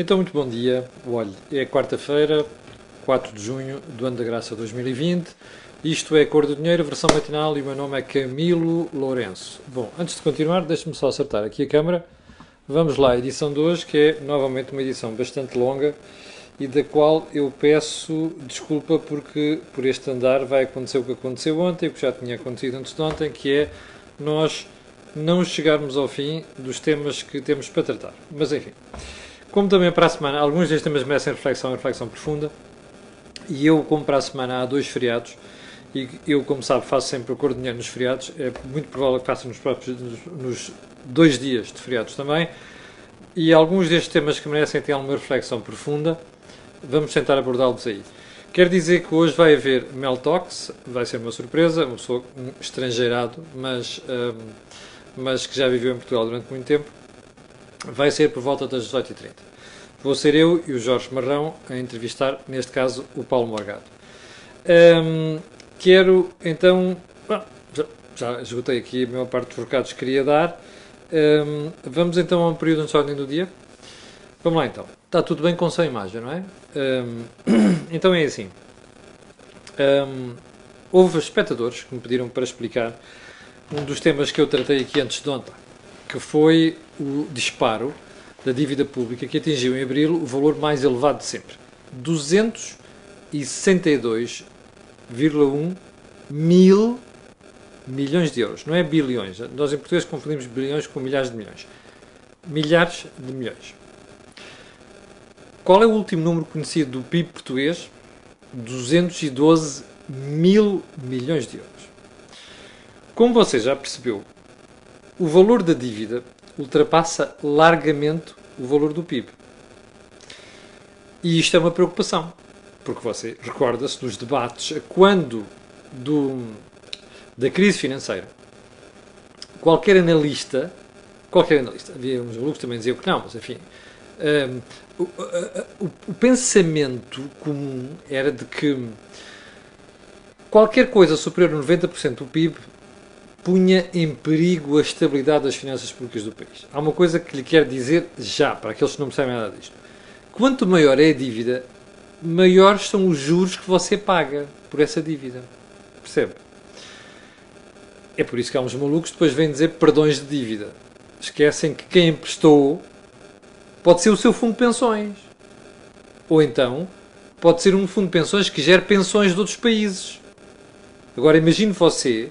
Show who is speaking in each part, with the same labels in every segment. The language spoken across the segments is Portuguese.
Speaker 1: Então, muito bom dia. Olhe, é quarta-feira, 4 de junho do ano da graça 2020. Isto é Cor do Dinheiro, versão matinal, e o meu nome é Camilo Lourenço. Bom, antes de continuar, deixe-me só acertar aqui a câmera. Vamos lá, edição de hoje, que é novamente uma edição bastante longa e da qual eu peço desculpa porque por este andar vai acontecer o que aconteceu ontem, o que já tinha acontecido antes de ontem, que é nós não chegarmos ao fim dos temas que temos para tratar. Mas enfim, como também para a semana, alguns destes temas merecem reflexão reflexão profunda, e eu, como para a semana há dois feriados, e eu, como sabe, faço sempre o cor de dinheiro nos feriados, é muito provável que faça nos, próprios, nos dois dias de feriados também, e alguns destes temas que merecem ter alguma reflexão profunda, vamos tentar abordá-los aí. Quer dizer que hoje vai haver Mel Talks, vai ser uma surpresa, uma pessoa um estrangeirado, mas, um, mas que já viveu em Portugal durante muito tempo, vai ser por volta das 18h30. Vou ser eu e o Jorge Marrão a entrevistar, neste caso, o Paulo Morgado. Um, quero então. Bom, já, já esgotei aqui a maior parte dos recados que queria dar. Um, vamos então a um período de ordem do dia. Vamos lá então. Está tudo bem com sua imagem, não é? Um, então é assim. houve espectadores que me pediram para explicar um dos temas que eu tratei aqui antes de ontem, que foi o disparo da dívida pública que atingiu em abril o valor mais elevado de sempre. 262,1 mil milhões de euros. Não é bilhões. Nós em português confundimos bilhões com milhares de milhões. Milhares de milhões. Qual é o último número conhecido do PIB português? 212 mil milhões de euros. Como você já percebeu, o valor da dívida ultrapassa largamente o valor do PIB. E isto é uma preocupação, porque você recorda-se dos debates quando do, da crise financeira. Qualquer analista, qualquer analista, havia uns malucos também diziam que não, mas enfim, um, o, o, o pensamento comum era de que qualquer coisa superior a 90% do PIB punha em perigo a estabilidade das finanças públicas do país. Há uma coisa que lhe quero dizer já, para aqueles que não percebem nada disto. Quanto maior é a dívida, maiores são os juros que você paga por essa dívida. Percebe? É por isso que há uns malucos que depois vêm dizer perdões de dívida. Esquecem que quem emprestou pode ser o seu fundo de pensões. Ou então, pode ser um fundo de pensões que gera pensões de outros países. Agora imagine você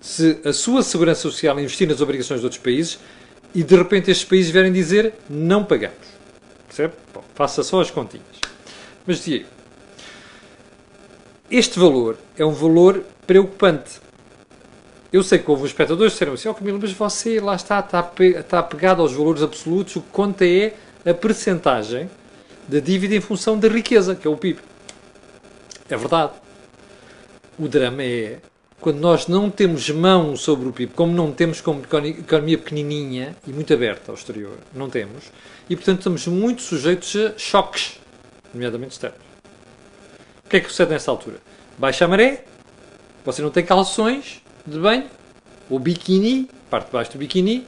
Speaker 1: se a sua segurança social investir nas obrigações de outros países e de repente estes países vierem dizer não pagamos. Percebe? Bom, faça só as continhas. Mas eu, este valor é um valor preocupante. Eu sei que houve os espectadores que disseram assim, oh Camilo, mas você lá está, está, está apegado aos valores absolutos, o que conta é a percentagem da dívida em função da riqueza, que é o PIB. É verdade. O drama é quando nós não temos mão sobre o PIB, como não temos como economia pequenininha e muito aberta ao exterior, não temos, e portanto estamos muito sujeitos a choques, nomeadamente externos. O que é que sucede nessa altura? Baixa a maré, você não tem calções de banho, ou biquíni, parte de baixo do biquíni,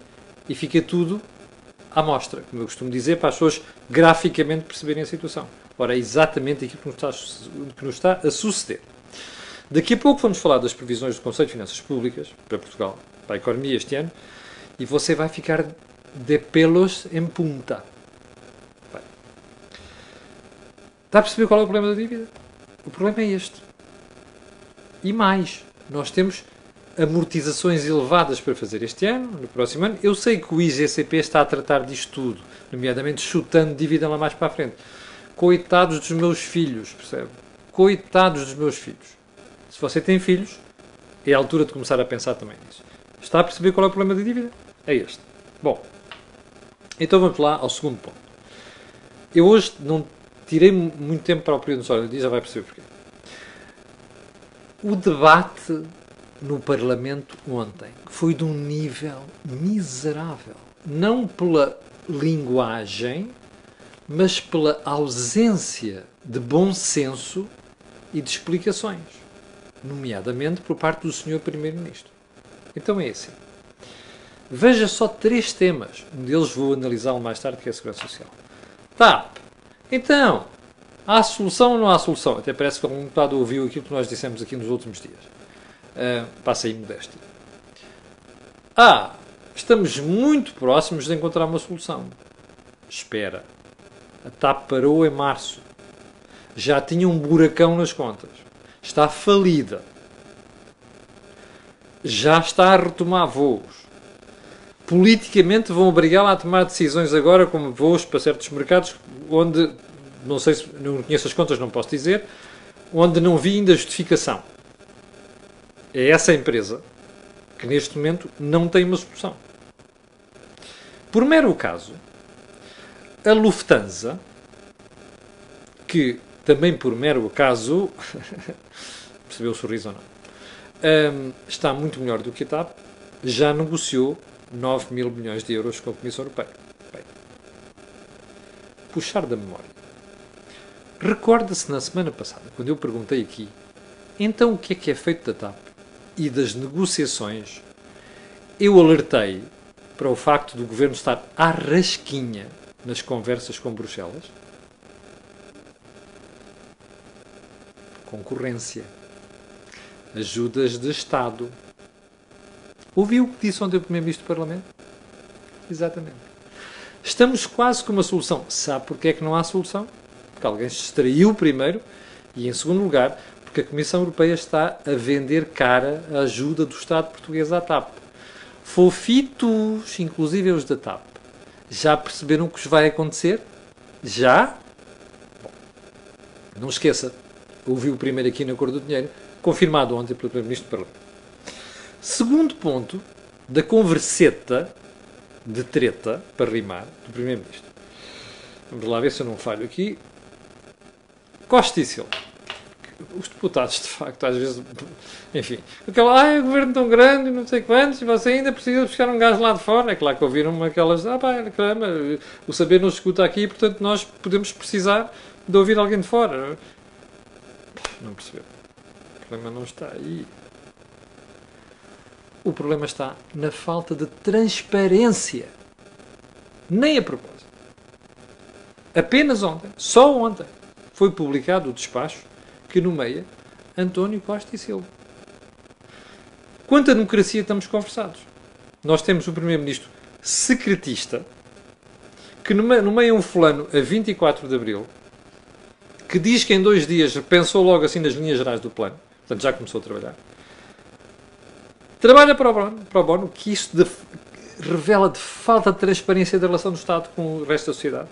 Speaker 1: e fica tudo à mostra, como eu costumo dizer, para as pessoas graficamente perceberem a situação. Ora, é exatamente aquilo que que nos está a suceder. Daqui a pouco vamos falar das previsões do Conselho de Finanças Públicas para Portugal, para a economia este ano, e você vai ficar de pelos em punta. Está a perceber qual é o problema da dívida? O problema é este. E mais, nós temos amortizações elevadas para fazer este ano, no próximo ano. Eu sei que o IGCP está a tratar disto tudo, nomeadamente chutando dívida lá mais para a frente. Coitados dos meus filhos, percebe? Coitados dos meus filhos. Se você tem filhos, é a altura de começar a pensar também nisso. Está a perceber qual é o problema da dívida? É este. Bom, então vamos lá ao segundo ponto. Eu hoje não tirei muito tempo para o período dia, já vai perceber porquê. O debate no Parlamento ontem foi de um nível miserável. Não pela linguagem, mas pela ausência de bom senso e de explicações nomeadamente por parte do Sr. Primeiro-Ministro. Então é assim. Veja só três temas. Um deles vou analisá-lo mais tarde, que é a Segurança Social. TAP. Então, há solução ou não há solução? Até parece que algum deputado ouviu aquilo que nós dissemos aqui nos últimos dias. Uh, passa aí modéstia. Ah, estamos muito próximos de encontrar uma solução. Espera. A TAP parou em março. Já tinha um buracão nas contas. Está falida. Já está a retomar voos politicamente vão obrigá-la a tomar decisões agora, como voos para certos mercados, onde, não sei se, não conheço as contas, não posso dizer, onde não vi ainda justificação. É essa empresa que neste momento não tem uma solução. Por mero caso, a Lufthansa, que também por mero acaso, percebeu o sorriso ou não, um, está muito melhor do que a TAP, já negociou 9 mil milhões de euros com a Comissão Europeia. Bem, puxar da memória. Recorda-se na semana passada, quando eu perguntei aqui, então o que é que é feito da TAP e das negociações, eu alertei para o facto do governo estar à rasquinha nas conversas com Bruxelas? Concorrência. Ajudas de Estado Ouviu o que disse ontem o Primeiro-Ministro do Parlamento? Exatamente. Estamos quase com uma solução. Sabe porquê é que não há solução? Porque alguém se distraiu primeiro e, em segundo lugar, porque a Comissão Europeia está a vender cara a ajuda do Estado português à TAP. Fofitos, inclusive os da TAP, já perceberam o que vai acontecer? Já? Bom, não esqueça, ouviu primeiro aqui na Cor do Dinheiro, confirmado ontem pelo Primeiro-Ministro Parlamento. Segundo ponto da converseta de treta, para rimar, do Primeiro-Ministro. Vamos lá ver se eu não falho aqui. Costa e Silva. Os deputados, de facto, às vezes. Enfim. Aquela, ah, o governo tão grande, não sei quantos, e você ainda precisa buscar um gás lá de fora. É claro que ouviram aquelas. Ah, pá, caramba, o saber não se escuta aqui, portanto nós podemos precisar de ouvir alguém de fora. Não percebeu. O problema não está aí. O problema está na falta de transparência. Nem a propósito. Apenas ontem, só ontem, foi publicado o despacho que nomeia António Costa e Silva. Quanto à democracia estamos conversados. Nós temos um Primeiro-Ministro secretista que nomeia um fulano a 24 de Abril que diz que em dois dias pensou logo assim nas linhas gerais do plano, portanto já começou a trabalhar, Trabalha para o bono, para o bono que isto de, revela de falta de transparência da relação do Estado com o resto da sociedade.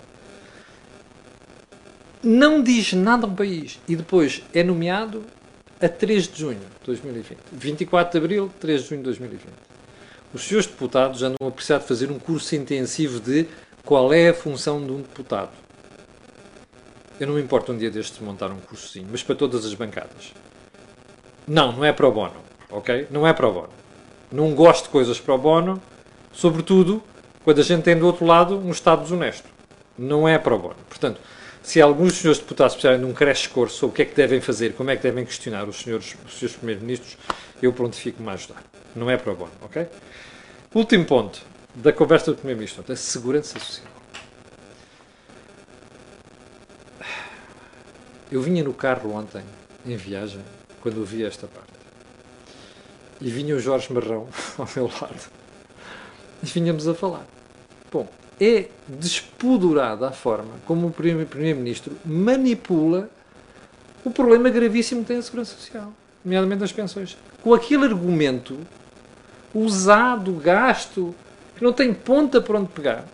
Speaker 1: Não diz nada ao país e depois é nomeado a 3 de junho de 2020. 24 de abril, 3 de junho de 2020. Os senhores deputados andam a precisar de fazer um curso intensivo de qual é a função de um deputado. Eu não me importo um dia destes montar um cursozinho, mas para todas as bancadas. Não, não é para o bono ok? Não é pro bono. Não gosto de coisas pro bono, sobretudo quando a gente tem do outro lado um Estado desonesto. Não é pro bono. Portanto, se alguns senhores deputados precisarem de um crash course sobre o que é que devem fazer, como é que devem questionar os senhores, os senhores primeiros-ministros, eu prontifico-me a ajudar. Não é pro bono, ok? Último ponto da conversa do primeiro-ministro, a segurança social. Eu vinha no carro ontem, em viagem, quando ouvi esta parte e vinha o Jorge Marrão ao meu lado e vinhamos a falar. Bom, é despodurada a forma como o Primeiro-Ministro manipula o problema gravíssimo que tem a Segurança Social, nomeadamente as pensões. Com aquele argumento usado, gasto, que não tem ponta para onde pegar,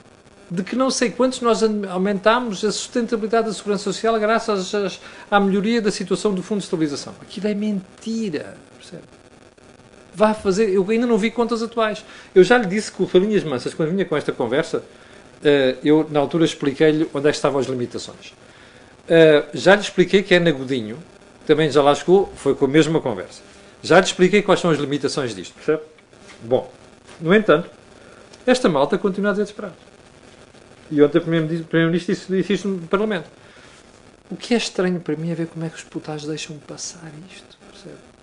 Speaker 1: de que não sei quantos nós aumentámos a sustentabilidade da Segurança Social graças à melhoria da situação do Fundo de Estabilização. Aquilo é mentira, percebe? vá fazer. Eu ainda não vi contas atuais. Eu já lhe disse que o Farinhas Mansas, quando vinha com esta conversa, eh, eu na altura expliquei-lhe onde é que estavam as limitações. Eh, já lhe expliquei que é na Godinho, também já lá chegou, foi com a mesma conversa. Já lhe expliquei quais são as limitações disto, percebe? Bom, no entanto, esta malta continua a desesperar. E ontem o Primeiro-Ministro disse, disse isto no Parlamento. O que é estranho para mim é ver como é que os deputados deixam passar isto, percebe?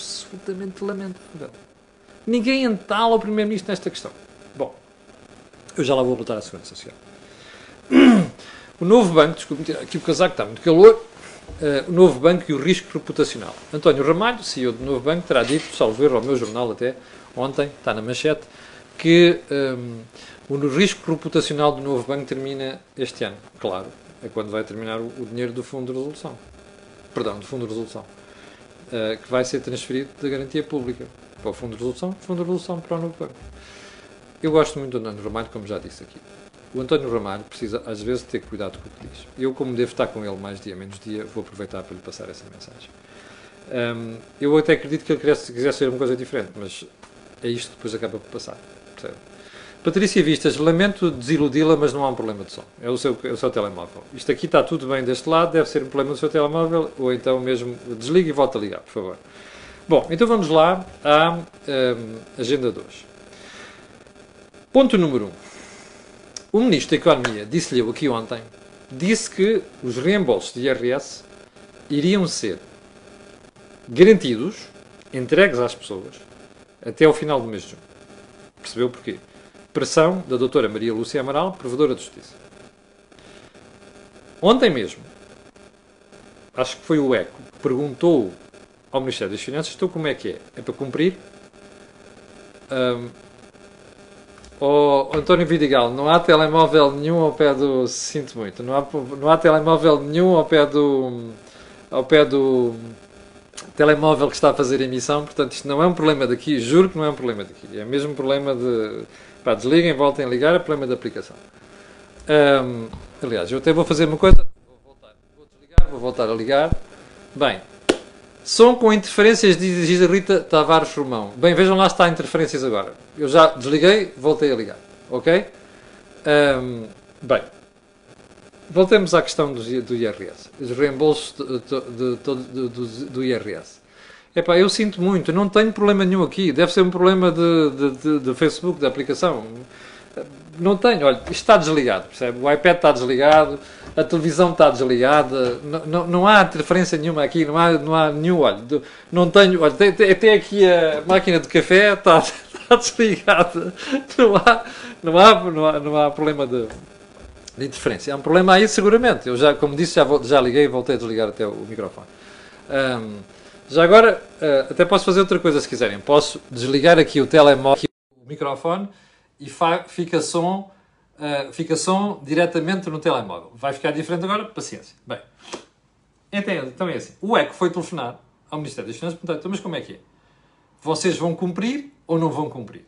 Speaker 1: absolutamente lamentável. Ninguém entala o Primeiro-Ministro nesta questão. Bom, eu já lá vou voltar à Segurança Social. O novo banco, desculpe aqui o casaco, está muito calor, uh, o novo banco e o risco reputacional. António Ramalho, CEO do novo banco, terá dito, salvo erro ao meu jornal até ontem, está na manchete, que um, o risco reputacional do novo banco termina este ano. Claro, é quando vai terminar o, o dinheiro do Fundo de Resolução. Perdão, do Fundo de Resolução. Uh, que vai ser transferido da garantia pública para o Fundo de Resolução, Fundo de Resolução para o novo banco. Eu gosto muito do António Ramalho, como já disse aqui. O António Ramalho precisa, às vezes, ter cuidado com o que diz. Eu, como devo estar com ele mais dia, menos dia, vou aproveitar para lhe passar essa mensagem. Um, eu até acredito que ele quisesse, quisesse ser uma coisa diferente, mas é isto que depois acaba por passar. Percebe? Patrícia Vistas, lamento desiludi-la, mas não há um problema de som. É o, seu, é o seu telemóvel. Isto aqui está tudo bem deste lado, deve ser um problema do seu telemóvel, ou então mesmo desligue e volta a ligar, por favor. Bom, então vamos lá à um, agenda 2. Ponto número 1. Um. O Ministro da Economia disse-lhe aqui ontem, disse que os reembolsos de IRS iriam ser garantidos, entregues às pessoas, até ao final do mês de junho. Percebeu porquê? Pressão da doutora Maria Lúcia Amaral, provedora de Justiça. Ontem mesmo, acho que foi o ECO, perguntou ao Ministério das Finanças, então como é que é? É para cumprir? Um, oh, António Vidigal, não há telemóvel nenhum ao pé do... Sinto muito. Não há, não há telemóvel nenhum ao pé do... Ao pé do telemóvel que está a fazer emissão, portanto isto não é um problema daqui, juro que não é um problema daqui, é mesmo problema de, pá, desliguem, voltem a ligar, é problema da aplicação. Um, aliás, eu até vou fazer uma coisa, vou voltar, vou desligar, vou voltar a ligar, bem, som com interferências, diz a Rita Tavares Romão, bem, vejam lá se está interferências agora, eu já desliguei, voltei a ligar, ok? Um, bem, voltemos à questão do, do IRS, os reembolsos de, de, de, do, IRS. Epá, eu sinto muito, não tenho problema nenhum aqui, deve ser um problema de, de, Facebook, da aplicação. Não tenho, olha, isto está desligado, percebe? O iPad está desligado, a televisão está desligada, não, não, não há interferência nenhuma aqui, não há, não há nenhum, olha, não tenho, olha, até aqui a máquina de café está, está desligada, não há, não há, não há, não há problema de de interferência. Há um problema aí, seguramente. Eu já, como disse, já, já liguei e voltei a desligar até o, microfone. Um, já agora, uh, até posso fazer outra coisa se quiserem. Posso desligar aqui o telemóvel, o microfone, e fica som, uh, fica som diretamente no telemóvel. Vai ficar diferente agora? Paciência. Bem, então, então é assim. O ECO foi telefonar ao Ministério das Finanças e mas como é que é? Vocês vão cumprir ou não vão cumprir?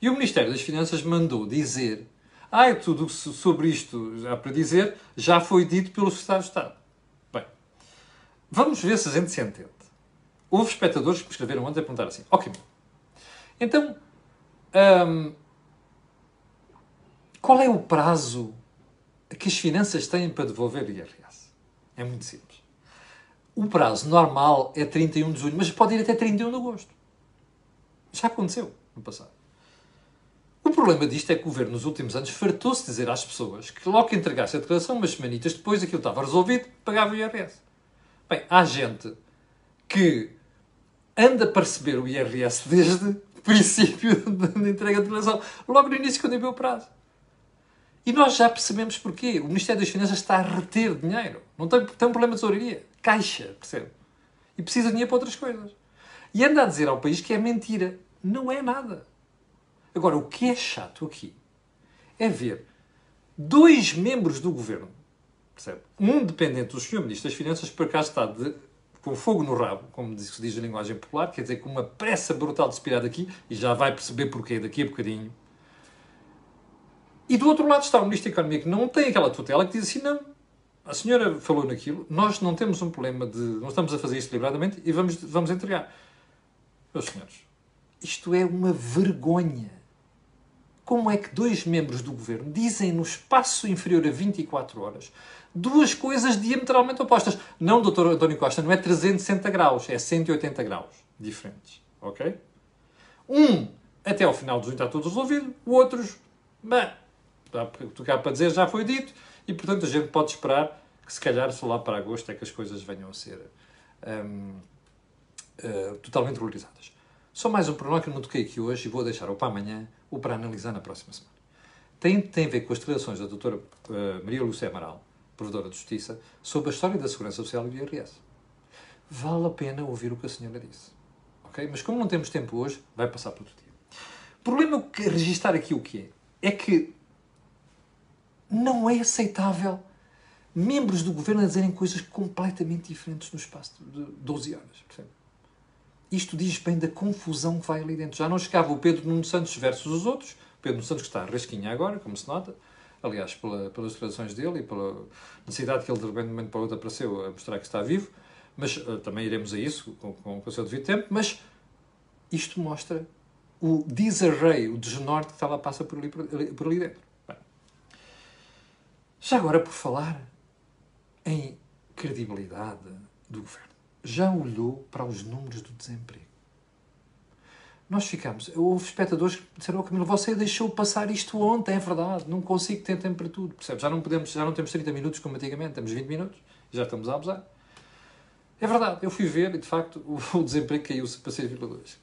Speaker 1: E o Ministério das Finanças mandou dizer ah, tudo sobre isto já para dizer já foi dito pelo Secretário de Estado. Bem, vamos ver se a gente se entende. Houve espectadores que me escreveram ontem a perguntar assim: Ok, então, hum, qual é o prazo que as finanças têm para devolver o IRS? É muito simples. O prazo normal é 31 de junho, mas pode ir até 31 de agosto. Já aconteceu no passado. O problema disto é que o governo, nos últimos anos, fartou-se dizer às pessoas que logo que entregasse a declaração, umas semanitas depois, aquilo estava resolvido, pagava o IRS. Bem, há gente que anda para receber o IRS desde o princípio da entrega da declaração, logo no início, quando enviou o prazo. E nós já percebemos porquê. O Ministério das Finanças está a reter dinheiro. Não tem, tem um problema de tesouraria. Caixa, percebe? E precisa de dinheiro para outras coisas. E anda a dizer ao país que é mentira. Não é nada. Agora, o que é chato aqui é ver dois membros do governo, percebe? Um dependente do Sr. Ministro das Finanças, por acaso está de, com fogo no rabo, como se diz a linguagem popular, quer dizer, com uma pressa brutal de expirar daqui, e já vai perceber porquê daqui a bocadinho. E do outro lado está o Ministro da Economia, que não tem aquela tutela, que diz assim: não, a senhora falou naquilo, nós não temos um problema de. não estamos a fazer isto deliberadamente e vamos, vamos entregar. Meus senhores, isto é uma vergonha como é que dois membros do governo dizem no espaço inferior a 24 horas duas coisas diametralmente opostas. Não, doutor António Costa, não é 360 graus, é 180 graus diferentes. Ok? Um, até ao final do junho está tudo resolvido, o outros, bem, estou cá para dizer, já foi dito, e portanto a gente pode esperar que se calhar só lá para agosto é que as coisas venham a ser um, uh, eh, totalmente valorizadas. Só mais um pormenor que eu não toquei aqui hoje e vou deixar o para amanhã ou para analisar na próxima semana. tem, tem a ver com as declarações da doutora uh, Maria Lúcia Amaral, provedora de Justiça, sobre a história da Segurança Social e do IRS. Vale a pena ouvir o que a senhora disse. ok? Mas como não temos tempo hoje, vai passar para outro dia. O problema é registrar aqui o que é, é que não é aceitável membros do governo a dizerem coisas completamente diferentes no espaço de 12 horas. Percebe? Isto diz bem da confusão que vai ali dentro. Já não chegava o Pedro Nuno Santos versus os outros. Pedro Nuno Santos que está rasquinha agora, como se nota. Aliás, pela, pelas declarações dele e pela necessidade que ele de repente, para o outro, apareceu a mostrar que está vivo. Mas uh, também iremos a isso com, com, com o seu devido tempo. Mas isto mostra o disarray, o desnorte que lá passa por ali, por, por ali dentro. Bem. Já agora, por falar em credibilidade do governo, já olhou para os números do desemprego? Nós ficamos. Houve espectadores que disseram: oh, Camilo, você deixou passar isto ontem, é verdade, não consigo ter tempo para tudo. Percebe? Já não, podemos, já não temos 30 minutos como antigamente, temos 20 minutos, já estamos a abusar. É verdade, eu fui ver e de facto o, o desemprego caiu-se para 6,2.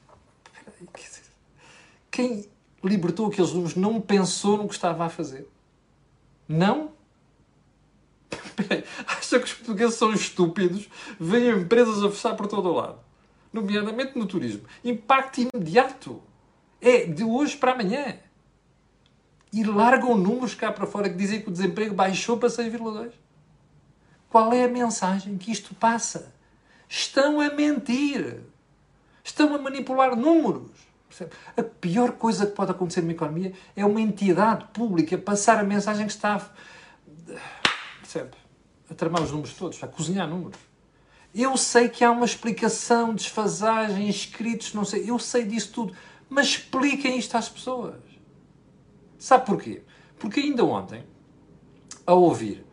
Speaker 1: Quem libertou aqueles números não pensou no que estava a fazer? Não acha que os portugueses são estúpidos? Vêm empresas a fechar por todo o lado. Nomeadamente no turismo. Impacto imediato. É de hoje para amanhã. E largam números cá para fora que dizem que o desemprego baixou para 6,2. Qual é a mensagem que isto passa? Estão a mentir. Estão a manipular números. A pior coisa que pode acontecer numa economia é uma entidade pública passar a mensagem que está. Percebe? A tramar os números todos, a cozinhar números. Eu sei que há uma explicação, desfasagem, escritos, não sei, eu sei disso tudo, mas expliquem isto às pessoas. Sabe porquê? Porque ainda ontem, a ouvir,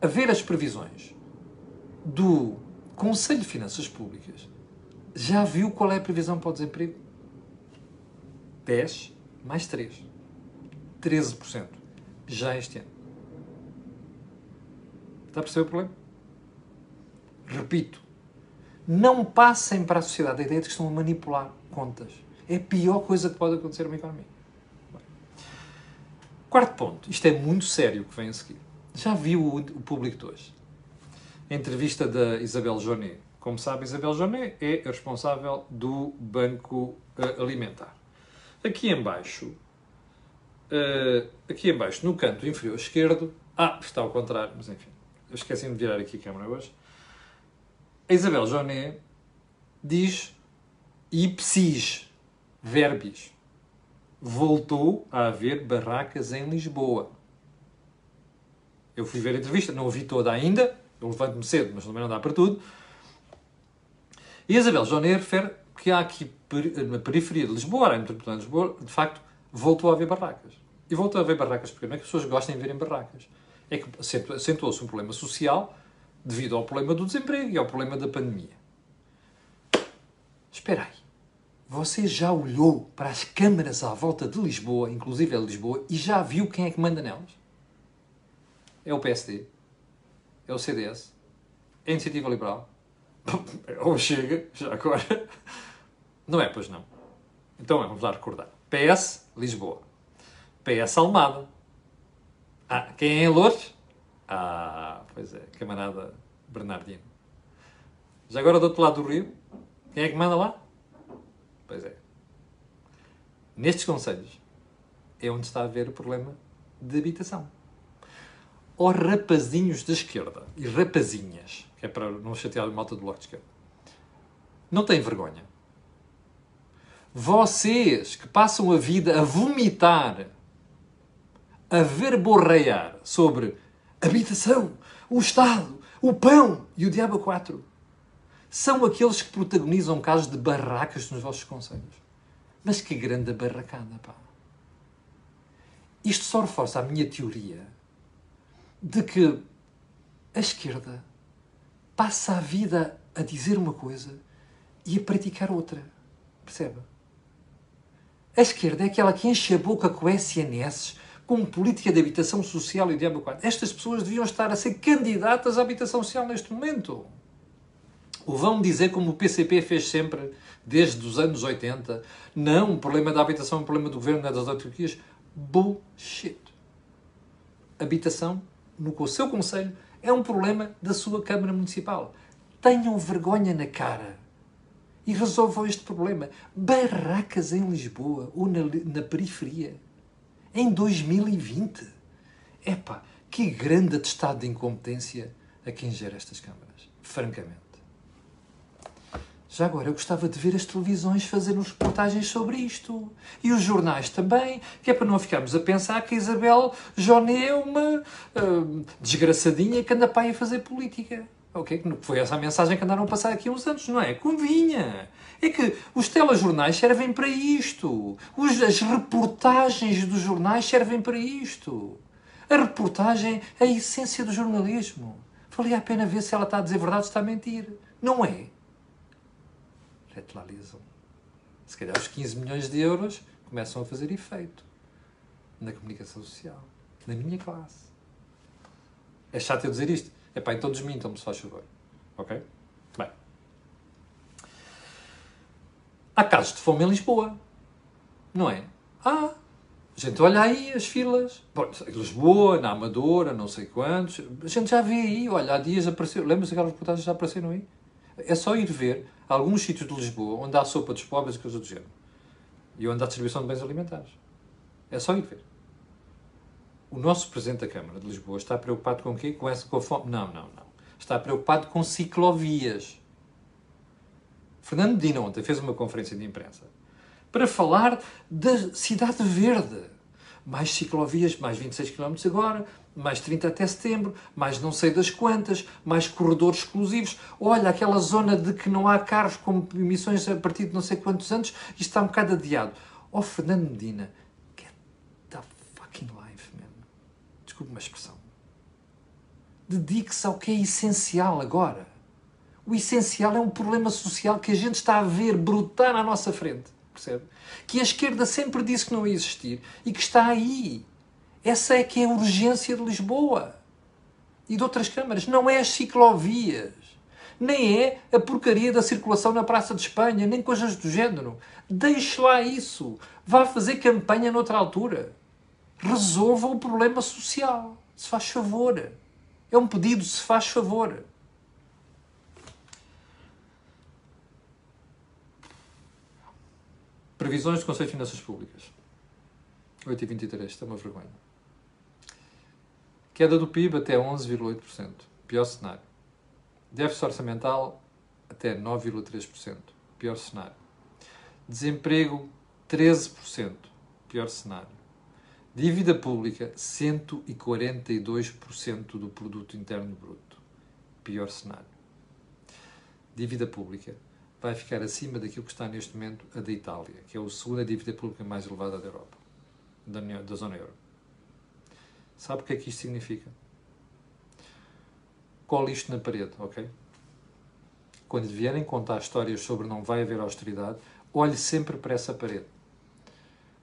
Speaker 1: a ver as previsões do Conselho de Finanças Públicas, já viu qual é a previsão para o desemprego? 10 mais 3. 13%. Já este ano. Está a perceber o problema? Repito, não passem para a sociedade a ideia de que estão a manipular contas. É a pior coisa que pode acontecer numa economia. Quarto ponto. Isto é muito sério o que vem a seguir. Já viu o, o público de hoje? A entrevista da Isabel Jonet. Como sabe, Isabel Jonet é a responsável do Banco uh, Alimentar. Aqui embaixo, uh, aqui embaixo, no canto inferior esquerdo, ah, está ao contrário, mas enfim, eu esqueci-me de virar aqui a câmera hoje. A Isabel Joné diz ipsis verbis. Voltou a haver barracas em Lisboa. Eu fui ver a entrevista, não a vi toda ainda, eu levanto-me cedo, mas também não dá para tudo. E Isabel Joné refere que há aqui, na periferia de Lisboa, área metropolitana de Lisboa, de facto, voltou a haver barracas. E voltou a haver barracas porque não é que as pessoas gostem de ver em barracas é que acentuou-se um problema social devido ao problema do desemprego e ao problema da pandemia. Espera aí. Você já olhou para as câmaras à volta de Lisboa, inclusive a Lisboa, e já viu quem é que manda nelas? É o PSD? É o CDS? É a Iniciativa Liberal? Ou Chega, já agora? Não é, pois não. Então vamos lá recordar. PS, Lisboa. PS, Almada. Ah, quem é Lourdes? Ah, pois é, camarada Bernardino. Já agora do outro lado do rio, quem é que manda lá? Pois é. Nestes conselhos é onde está a ver o problema de habitação. Ó rapazinhos da esquerda e rapazinhas, que é para não chatear a malta do bloco de esquerda, não têm vergonha. Vocês que passam a vida a vomitar a verborreiar sobre habitação, o Estado, o pão e o diabo 4 são aqueles que protagonizam casos de barracas nos vossos conselhos. Mas que grande barracada, pá! Isto só reforça a minha teoria de que a esquerda passa a vida a dizer uma coisa e a praticar outra. Percebe? A esquerda é aquela que enche a boca com SNS com política de habitação social e de diabo Estas pessoas deviam estar a ser candidatas à habitação social neste momento. Ou vão dizer, como o PCP fez sempre, desde os anos 80, não, o problema da habitação é um problema do governo, não é das autarquias. Bullshit. Habitação, no seu conselho, é um problema da sua Câmara Municipal. Tenham vergonha na cara e resolvam este problema. Barracas em Lisboa ou na, na periferia em 2020. Epá, que grande atestado de incompetência a quem gera estas câmaras, francamente. Já agora, eu gostava de ver as televisões fazerem reportagens sobre isto. E os jornais também, que é para não ficarmos a pensar que a Isabel Joné é uma uh, desgraçadinha que anda para aí a fazer política. Ok? Foi essa a mensagem que andaram a passar aqui uns anos, não é? Convinha. É que os telejornais servem para isto. As reportagens dos jornais servem para isto. A reportagem é a essência do jornalismo. Valia a pena ver se ela está a dizer verdade ou está a mentir. Não é? retroalizam. Se calhar os 15 milhões de euros começam a fazer efeito na comunicação social, na minha classe. É chato eu dizer isto. É pá, então desmintam-me, se faz favor. Ok? Há casos de fome em Lisboa. Não é? Ah, gente olha aí as filas. Lisboa, na Amadora, não sei quantos. A gente já vê aí. Olha, há dias apareceu. Lembra-se aquelas reportagens já apareceram aí? É só ir ver alguns sítios de Lisboa onde há sopa dos pobres e coisas do género. E onde há distribuição de bens alimentares. É só ir ver. O nosso Presidente da Câmara de Lisboa está preocupado com o quê? Com, essa, com a fome? Não, não, não. Está preocupado com ciclovias. Fernando Medina ontem fez uma conferência de imprensa para falar da cidade verde. Mais ciclovias, mais 26 km agora, mais 30 até setembro, mais não sei das quantas, mais corredores exclusivos. Olha, aquela zona de que não há carros com emissões a partir de não sei quantos anos, isto está um bocado adiado. Oh, Fernando Medina, get the fucking life, man. Desculpe uma expressão. Dedique-se ao que é essencial agora. O essencial é um problema social que a gente está a ver brotar à nossa frente. Percebe? Que a esquerda sempre disse que não ia existir e que está aí essa é que é a urgência de Lisboa e de outras câmaras. Não é as ciclovias, nem é a porcaria da circulação na Praça de Espanha, nem coisas do género. Deixe lá isso. Vá fazer campanha noutra altura. Resolva o problema social. Se faz favor. É um pedido, se faz favor. Previsões do Conselho de Finanças Públicas. 8,23. Isto é uma vergonha. Queda do PIB até 11,8%. Pior cenário. Déficit orçamental até 9,3%. Pior cenário. Desemprego 13%. Pior cenário. Dívida pública 142% do produto interno bruto. Pior cenário. Dívida pública vai ficar acima daquilo que está neste momento a da Itália, que é a segunda dívida pública mais elevada da Europa, da, da zona euro. Sabe o que é que isto significa? Cole isto na parede, ok? Quando vierem contar histórias sobre não vai haver austeridade, olhe sempre para essa parede.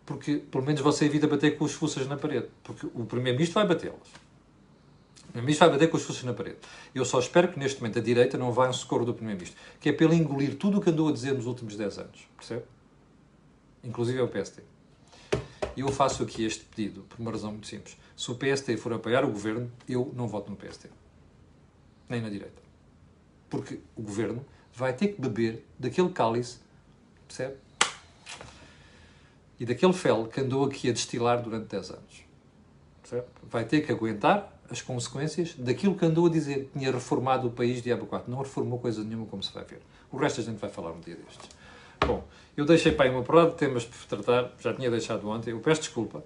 Speaker 1: Porque, pelo menos, você evita bater com os fuças na parede. Porque o Primeiro-Ministro vai batê-los. Primeiro-Ministro vai bater com os fuças na parede. Eu só espero que, neste momento, a direita não vá em socorro do Primeiro-Ministro. Que é para ele engolir tudo o que andou a dizer nos últimos 10 anos. Percebe? Inclusive é o PSD. Eu faço aqui este pedido por uma razão muito simples. Se o PST for apoiar o governo, eu não voto no PST. Nem na direita. Porque o governo vai ter que beber daquele cálice, percebe? E daquele fel que andou aqui a destilar durante 10 anos. Percebe? Vai ter que aguentar as consequências daquilo que andou a dizer. Tinha reformado o país de Aba 4. Não reformou coisa nenhuma, como se vai ver. O resto a gente vai falar um dia destes. Bom, eu deixei para aí uma porrada de temas para tratar, já tinha deixado ontem, eu peço desculpa.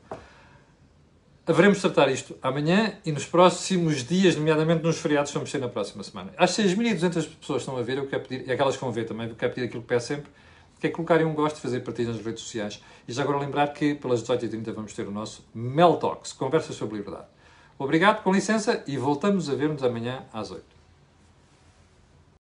Speaker 1: Haveremos de tratar isto amanhã e nos próximos dias, nomeadamente nos feriados, vamos ser na próxima semana. Às 6.200 pessoas estão a ver, eu quero pedir, e aquelas que vão ver também, eu quero pedir aquilo que peço sempre, que é colocarem um gosto, fazer partilhas nas redes sociais. E já agora lembrar que pelas 18h30 vamos ter o nosso Mel Talks, conversas sobre liberdade. Obrigado, com licença, e voltamos a ver-nos amanhã às 8